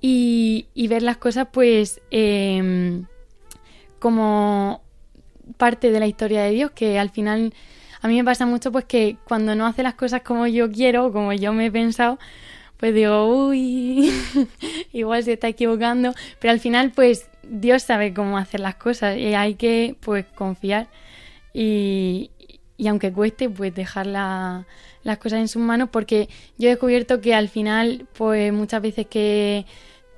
y, ver las cosas pues eh, como parte de la historia de Dios, que al final a mí me pasa mucho pues que cuando no hace las cosas como yo quiero como yo me he pensado, pues digo, uy, igual se está equivocando, pero al final pues Dios sabe cómo hacer las cosas y hay que pues confiar y, y aunque cueste pues dejar la- las cosas en sus manos porque yo he descubierto que al final pues muchas veces que,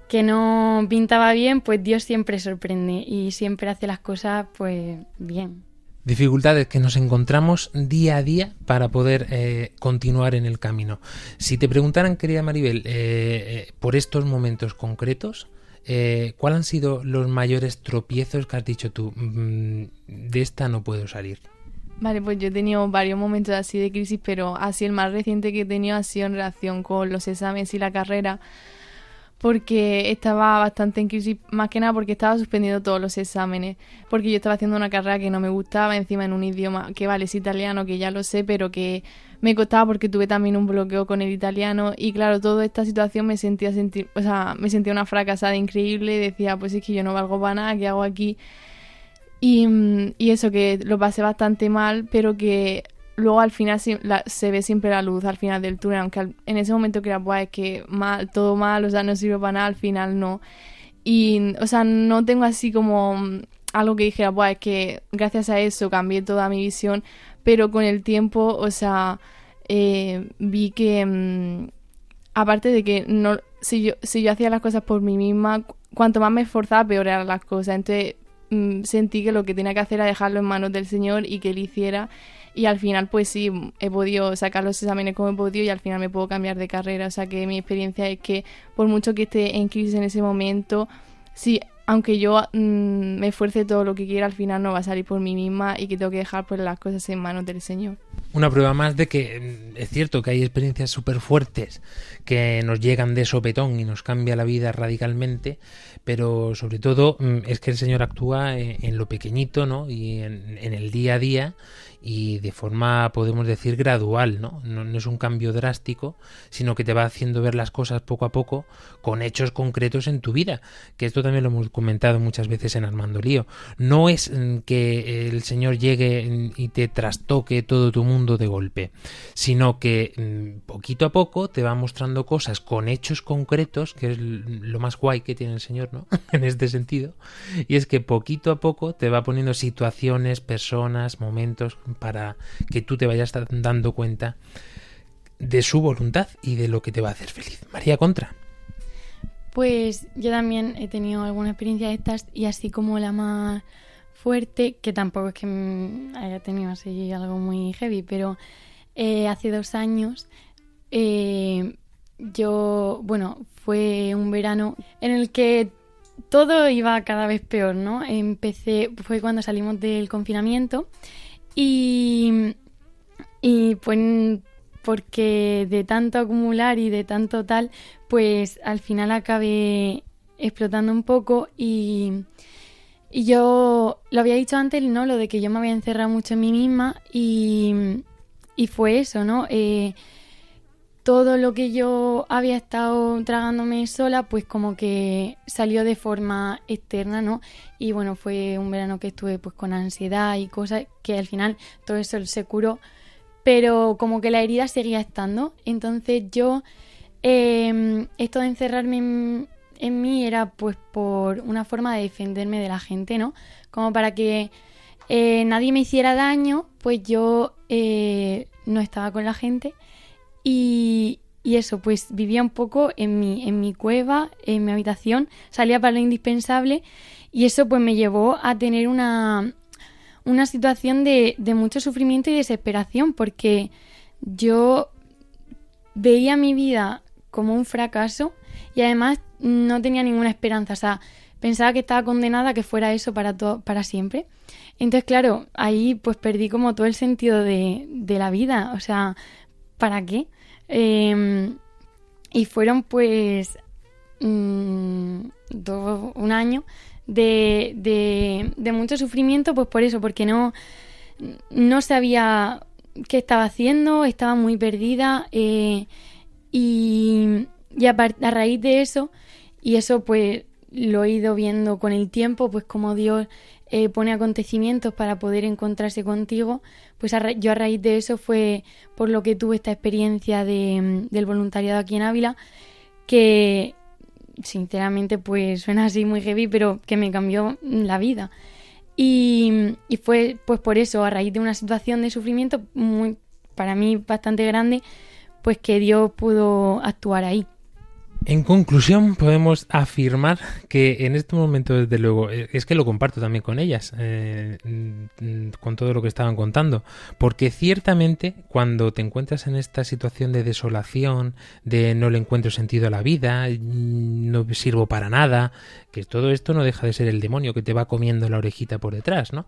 que no pintaba bien pues Dios siempre sorprende y siempre hace las cosas pues bien. Dificultades que nos encontramos día a día para poder eh, continuar en el camino. Si te preguntaran, querida Maribel, eh, eh, por estos momentos concretos, eh, ¿cuáles han sido los mayores tropiezos que has dicho tú? "Mm, de esta no puedo salir. Vale, pues yo he tenido varios momentos así de crisis, pero así el más reciente que he tenido ha sido en relación con los exámenes y la carrera, porque estaba bastante en crisis, más que nada porque estaba suspendiendo todos los exámenes, porque yo estaba haciendo una carrera que no me gustaba, encima en un idioma que vale, es italiano, que ya lo sé, pero que me costaba porque tuve también un bloqueo con el italiano y claro, toda esta situación me sentía sentir, o sea, me sentía una fracasada increíble, decía, pues es que yo no valgo para nada, ¿qué hago aquí? Y, y eso, que lo pasé bastante mal, pero que luego al final la- se ve siempre la luz al final del túnel, aunque al- en ese momento creas, Buah, es que mal, todo mal, o sea, no sirve para nada, al final no. Y, o sea, no tengo así como mm, algo que dijera, Buah, es que gracias a eso cambié toda mi visión, pero con el tiempo, o sea, eh, vi que, mm, aparte de que no, si yo, si yo hacía las cosas por mí misma, cu- cuanto más me esforzaba, peor eran las cosas. Entonces mm, sentí que lo que tenía que hacer era dejarlo en manos del Señor y que Él hiciera. Y al final, pues sí, he podido sacar los exámenes como he podido y al final me puedo cambiar de carrera. O sea que mi experiencia es que por mucho que esté en crisis en ese momento, sí, aunque yo mm, me esfuerce todo lo que quiera, al final no va a salir por mí misma y que tengo que dejar pues las cosas en manos del Señor. Una prueba más de que mm, es cierto que hay experiencias súper fuertes que nos llegan de sopetón y nos cambia la vida radicalmente, pero sobre todo mm, es que el Señor actúa en, en lo pequeñito, ¿no? Y en el día a día y de forma, podemos decir, gradual, ¿no? ¿no? no es un cambio drástico, sino que te va haciendo ver las cosas poco a poco con hechos concretos en tu vida, que esto también lo hemos comentado muchas veces en Armando Lío. No es mm, que el Señor llegue mm, y te trastoque todo tu mundo de golpe, sino que mm, poquito a poco te va mostrando cosas con hechos concretos, que es lo más guay que tiene el Señor, ¿no? en este sentido, y es que poquito a poco te va poniendo situaciones, personas, momentos para que tú te vayas da- dando cuenta de su voluntad y de lo que te va a hacer feliz. María Contra. Pues yo también he tenido alguna experiencia de estas y así como la más fuerte, que tampoco es que haya tenido así algo muy heavy, pero eh, hace dos años eh, yo, bueno, fue un verano en el que todo iba cada vez peor, ¿no? Empecé, fue cuando salimos del confinamiento y, y pues porque de tanto acumular y de tanto tal, pues al final acabé explotando un poco y, y yo lo había dicho antes, ¿no? Lo de que yo me había encerrado mucho en mí misma y, y fue eso, ¿no? Eh, todo lo que yo había estado tragándome sola, pues como que salió de forma externa, ¿no? Y bueno, fue un verano que estuve pues con ansiedad y cosas que al final todo eso se curó, pero como que la herida seguía estando. Entonces yo, eh, esto de encerrarme en, mí era pues por una forma de defenderme de la gente, ¿no? Como para que eh, nadie me hiciera daño, pues yo eh, no estaba con la gente y, eso, pues vivía un poco en mi, en mi cueva, en mi habitación, salía para lo indispensable y eso pues me llevó a tener una, una situación de, de mucho sufrimiento y desesperación porque yo veía mi vida como un fracaso y además no tenía ninguna esperanza, o sea, pensaba que estaba condenada a que fuera eso para, para siempre. Entonces, claro, ahí pues perdí como todo el sentido de, de la vida, o sea, ¿para qué? Eh, y fueron pues mm, un año de, mucho sufrimiento, pues por eso, porque no, no sabía qué estaba haciendo, estaba muy perdida eh, y, y a, a, raíz de eso, y eso pues lo he ido viendo con el tiempo, pues como Dios eh, pone acontecimientos para poder encontrarse contigo, pues yo a raíz de eso fue por lo que tuve esta experiencia de, del voluntariado aquí en Ávila, que sinceramente pues suena así muy heavy, pero que me cambió la vida. Y, y fue pues por eso, a raíz de una situación de sufrimiento muy, para mí bastante grande, pues que Dios pudo actuar ahí. En conclusión, podemos afirmar que en este momento, desde luego, eh, es que lo comparto también con ellas, eh, mm, con todo lo que estaban contando, porque ciertamente cuando te encuentras en esta situación de desolación, de no le encuentro sentido a la vida, mm, no sirvo para nada, que todo esto no deja de ser el demonio que te va comiendo la orejita por detrás, ¿no?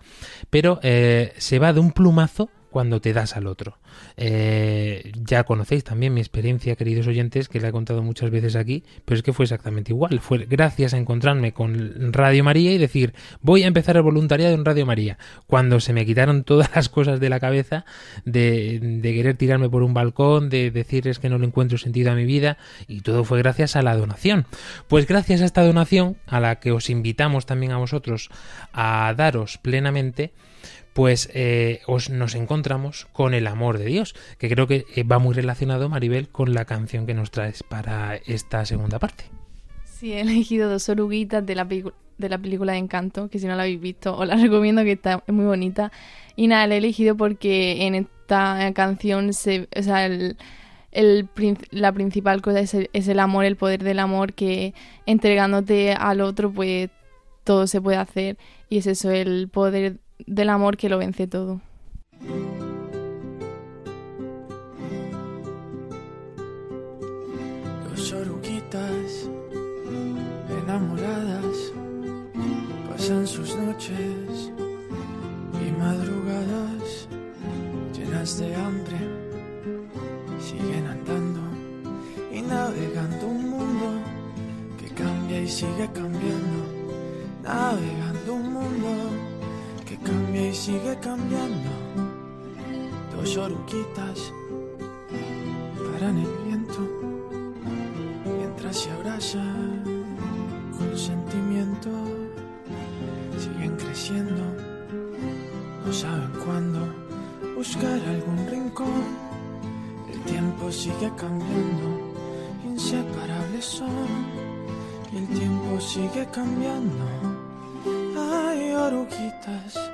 Pero eh, se va de un plumazo cuando te das al otro. Eh, ya conocéis también mi experiencia, queridos oyentes, que la he contado muchas veces aquí, pero es que fue exactamente igual. Fue gracias a encontrarme con Radio María y decir, voy a empezar el voluntariado en Radio María. Cuando se me quitaron todas las cosas de la cabeza, de, de querer tirarme por un balcón, de decirles que no le encuentro sentido a mi vida, y todo fue gracias a la donación. Pues gracias a esta donación, a la que os invitamos también a vosotros a daros plenamente, pues eh, os, nos encontramos con el amor de Dios, que creo que eh, va muy relacionado, Maribel, con la canción que nos traes para esta segunda parte. Sí, he elegido dos oruguitas de la, de la película de Encanto, que si no la habéis visto os la recomiendo, que está muy bonita. Y nada, la he elegido porque en esta canción se, o sea, el, la principal cosa es el amor, el poder del amor, que entregándote al otro, pues todo se puede hacer. Y es eso, el poder del amor que lo vence todo. Dos oruguitas enamoradas pasan sus noches y madrugadas llenas de hambre. Siguen andando y navegando un mundo que cambia y sigue cambiando. Navegando un mundo cambia y sigue cambiando. Dos oruguitas paran el viento mientras se abrazan con sentimiento. Siguen creciendo, no saben cuándo buscar algún rincón. El tiempo sigue cambiando, inseparables son. Y el tiempo sigue cambiando. Ay, oruguitas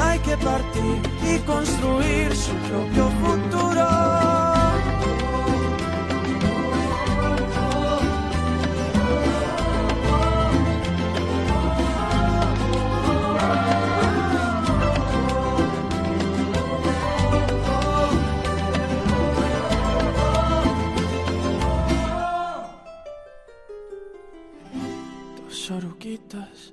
hay que partir y construir su propio futuro. Dos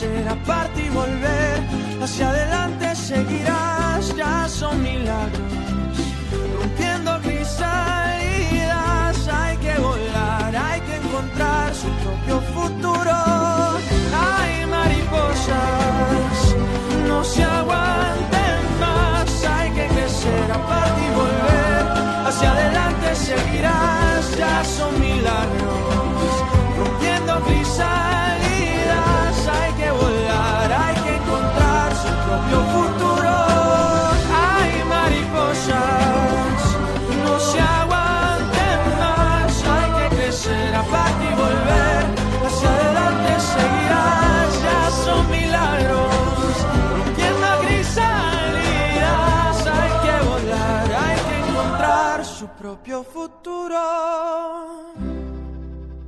crecer aparte y volver. Hacia adelante seguirás, ya son milagros, rompiendo crisalidas. Hay que volar, hay que encontrar su propio futuro. Futuro.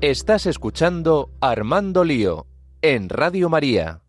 Estás escuchando Armando Lío en Radio María.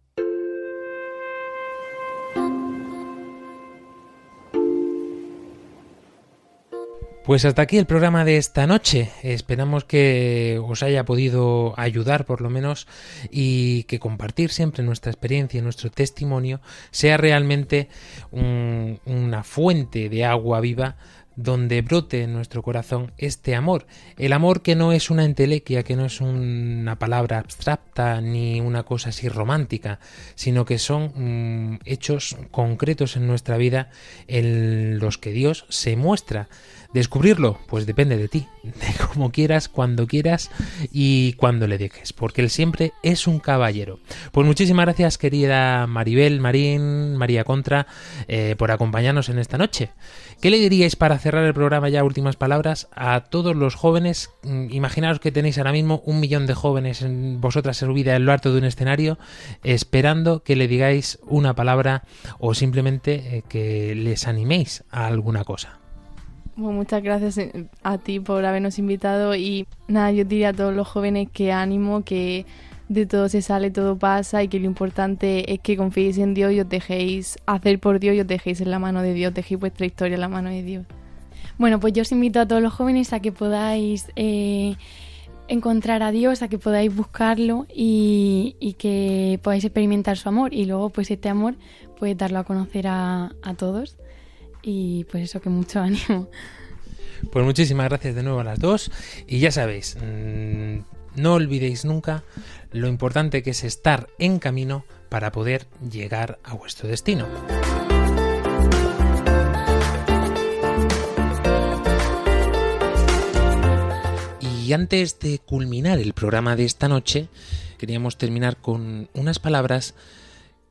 Pues hasta aquí el programa de esta noche. Esperamos que os haya podido ayudar por lo menos y que compartir siempre nuestra experiencia y nuestro testimonio sea realmente un- una fuente de agua viva donde brote en nuestro corazón este amor. El amor que no es una entelequia, que no es una palabra abstracta ni una cosa así romántica, sino que son mm, hechos concretos en nuestra vida en los que Dios se muestra. Descubrirlo, pues depende de ti, de cómo quieras, cuando quieras y cuando le dejes, porque Él siempre es un caballero. Pues muchísimas gracias, querida Maribel, Marín, María Contra, eh, por acompañarnos en esta noche. ¿Qué le diríais para cerrar el programa ya últimas palabras a todos los jóvenes? Mm, Imaginaos que tenéis ahora mismo un millón de jóvenes en vosotras subida en lo alto de un escenario, esperando que le digáis una palabra o simplemente eh, que les animéis a alguna cosa. Bueno, muchas gracias eh, a ti por habernos invitado y nada, yo diría a todos los jóvenes que ánimo, que de todo se sale, todo pasa y que lo importante es que confiéis en Dios y os dejéis hacer por Dios y os dejéis en la mano de Dios, dejéis vuestra historia en la mano de Dios. Bueno, pues yo os invito a todos los jóvenes a que podáis eh, encontrar a Dios, a que podáis buscarlo y, y que podáis experimentar su amor y luego pues este amor pues darlo a conocer a, a todos y pues eso que mucho ánimo. Pues muchísimas gracias de nuevo a las dos. Y ya sabéis, mm, no olvidéis nunca lo importante que es estar en camino para poder llegar a vuestro destino. Y antes de culminar el programa de esta noche, queríamos terminar con unas palabras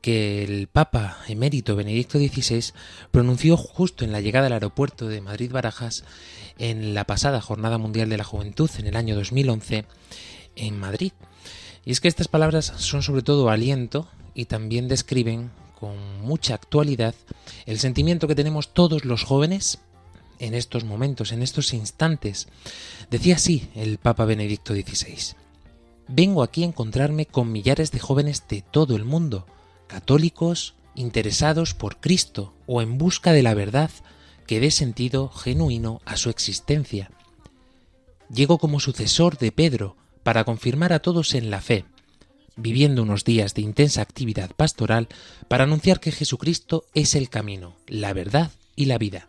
que el Papa emérito Benedicto XVI pronunció justo en la llegada al aeropuerto de Madrid-Barajas en la pasada Jornada Mundial de la Juventud en el año 2011 en Madrid. Y es que estas palabras son sobre todo aliento y también describen con mucha actualidad el sentimiento que tenemos todos los jóvenes en estos momentos, en estos instantes. Decía así el Papa Benedicto XVI. Vengo aquí a encontrarme con millares de jóvenes de todo el mundo, católicos, interesados por Cristo o en busca de la verdad que dé sentido genuino a su existencia. Llego como sucesor de Pedro para confirmar a todos en la fe, viviendo unos días de intensa actividad pastoral para anunciar que Jesucristo es el camino, la verdad y la vida,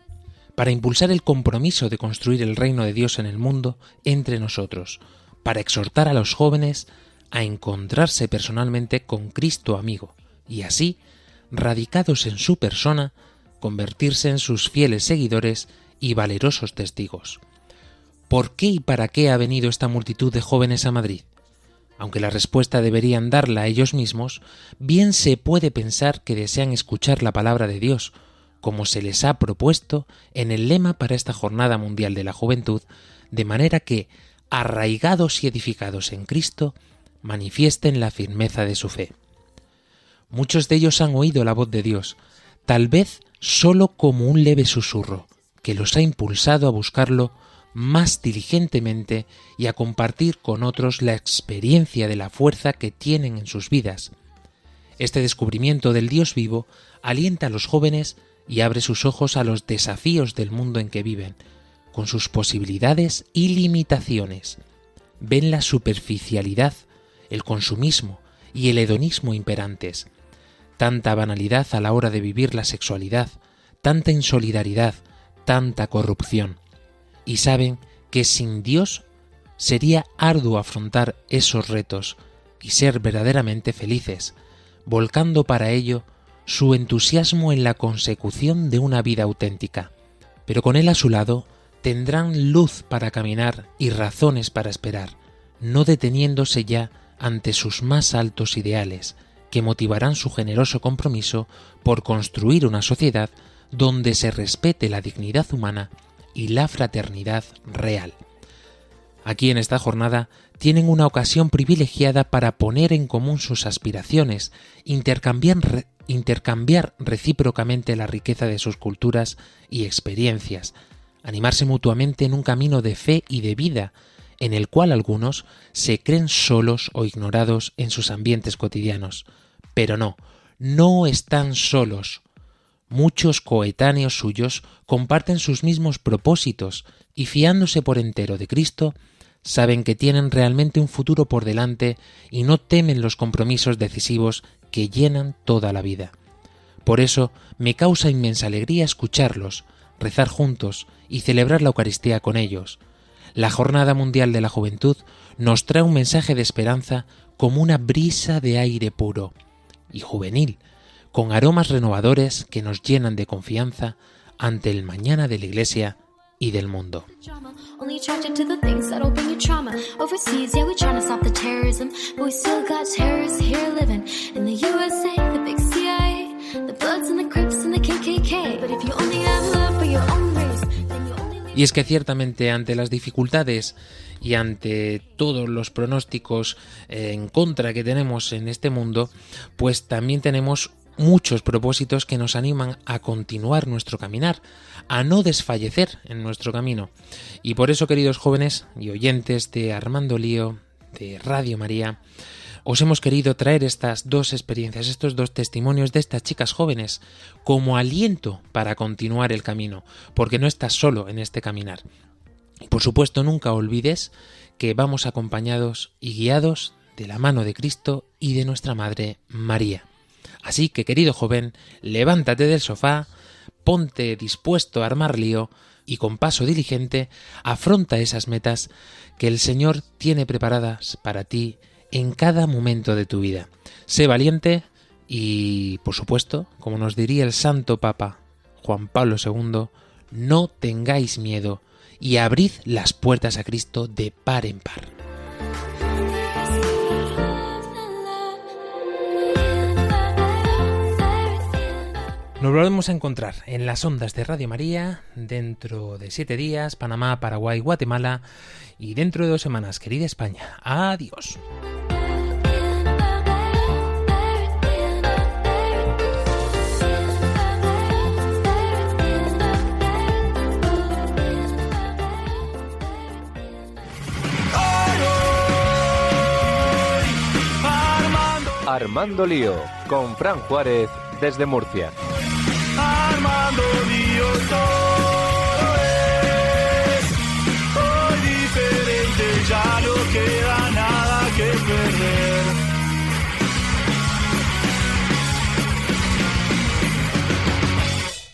para impulsar el compromiso de construir el reino de Dios en el mundo entre nosotros, para exhortar a los jóvenes a encontrarse personalmente con Cristo amigo, y así, radicados en su persona, convertirse en sus fieles seguidores y valerosos testigos. ¿Por qué y para qué ha venido esta multitud de jóvenes a Madrid? Aunque la respuesta deberían darla ellos mismos, bien se puede pensar que desean escuchar la palabra de Dios, como se les ha propuesto en el lema para esta Jornada Mundial de la Juventud, de manera que, arraigados y edificados en Cristo, manifiesten la firmeza de su fe. Muchos de ellos han oído la voz de Dios, tal vez sólo como un leve susurro, que los ha impulsado a buscarlo más diligentemente y a compartir con otros la experiencia de la fuerza que tienen en sus vidas. Este descubrimiento del Dios vivo alienta a los jóvenes y abre sus ojos a los desafíos del mundo en que viven, con sus posibilidades y limitaciones. Ven la superficialidad, el consumismo y el hedonismo imperantes, tanta banalidad a la hora de vivir la sexualidad, tanta insolidaridad, tanta corrupción, y saben que sin Dios sería arduo afrontar esos retos y ser verdaderamente felices, volcando para ello su entusiasmo en la consecución de una vida auténtica. Pero con él a su lado tendrán luz para caminar y razones para esperar, no deteniéndose ya ante sus más altos ideales, que motivarán su generoso compromiso por construir una sociedad donde se respete la dignidad humana y la fraternidad real. Aquí en esta jornada tienen una ocasión privilegiada para poner en común sus aspiraciones, intercambiar, intercambiar recíprocamente la riqueza de sus culturas y experiencias, animarse mutuamente en un camino de fe y de vida, en el cual algunos se creen solos o ignorados en sus ambientes cotidianos. Pero no, no están solos. Muchos coetáneos suyos comparten sus mismos propósitos y fiándose por entero de Cristo, saben que tienen realmente un futuro por delante y no temen los compromisos decisivos que llenan toda la vida. Por eso me causa inmensa alegría escucharlos, rezar juntos y celebrar la Eucaristía con ellos. La Jornada Mundial de la Juventud nos trae un mensaje de esperanza como una brisa de aire puro y juvenil, con aromas renovadores que nos llenan de confianza ante el mañana de la Iglesia y del mundo. Y es que ciertamente ante las dificultades y ante todos los pronósticos eh, en contra que tenemos en este mundo, pues también tenemos muchos propósitos que nos animan a continuar nuestro caminar, a no desfallecer en nuestro camino. Y por eso, queridos jóvenes y oyentes de Armando Lío, de Radio María, os hemos querido traer estas dos experiencias, estos dos testimonios de estas chicas jóvenes, como aliento para continuar el camino, porque no estás solo en este caminar. Y por supuesto, nunca olvides que vamos acompañados y guiados de la mano de Cristo y de nuestra Madre María. Así que, querido joven, levántate del sofá, ponte dispuesto a armar lío y con paso diligente afronta esas metas que el Señor tiene preparadas para ti en cada momento de tu vida. Sé valiente y, por supuesto, como nos diría el Santo Papa Juan Pablo II, no tengáis miedo y abrid las puertas a Cristo de par en par. Nos volvemos a encontrar en las ondas de Radio María dentro de siete días, Panamá, Paraguay, Guatemala y dentro de dos semanas, querida España. Adiós. Armando Lío, con Fran Juárez desde Murcia. Armando Lío todo es, hoy diferente ya no queda.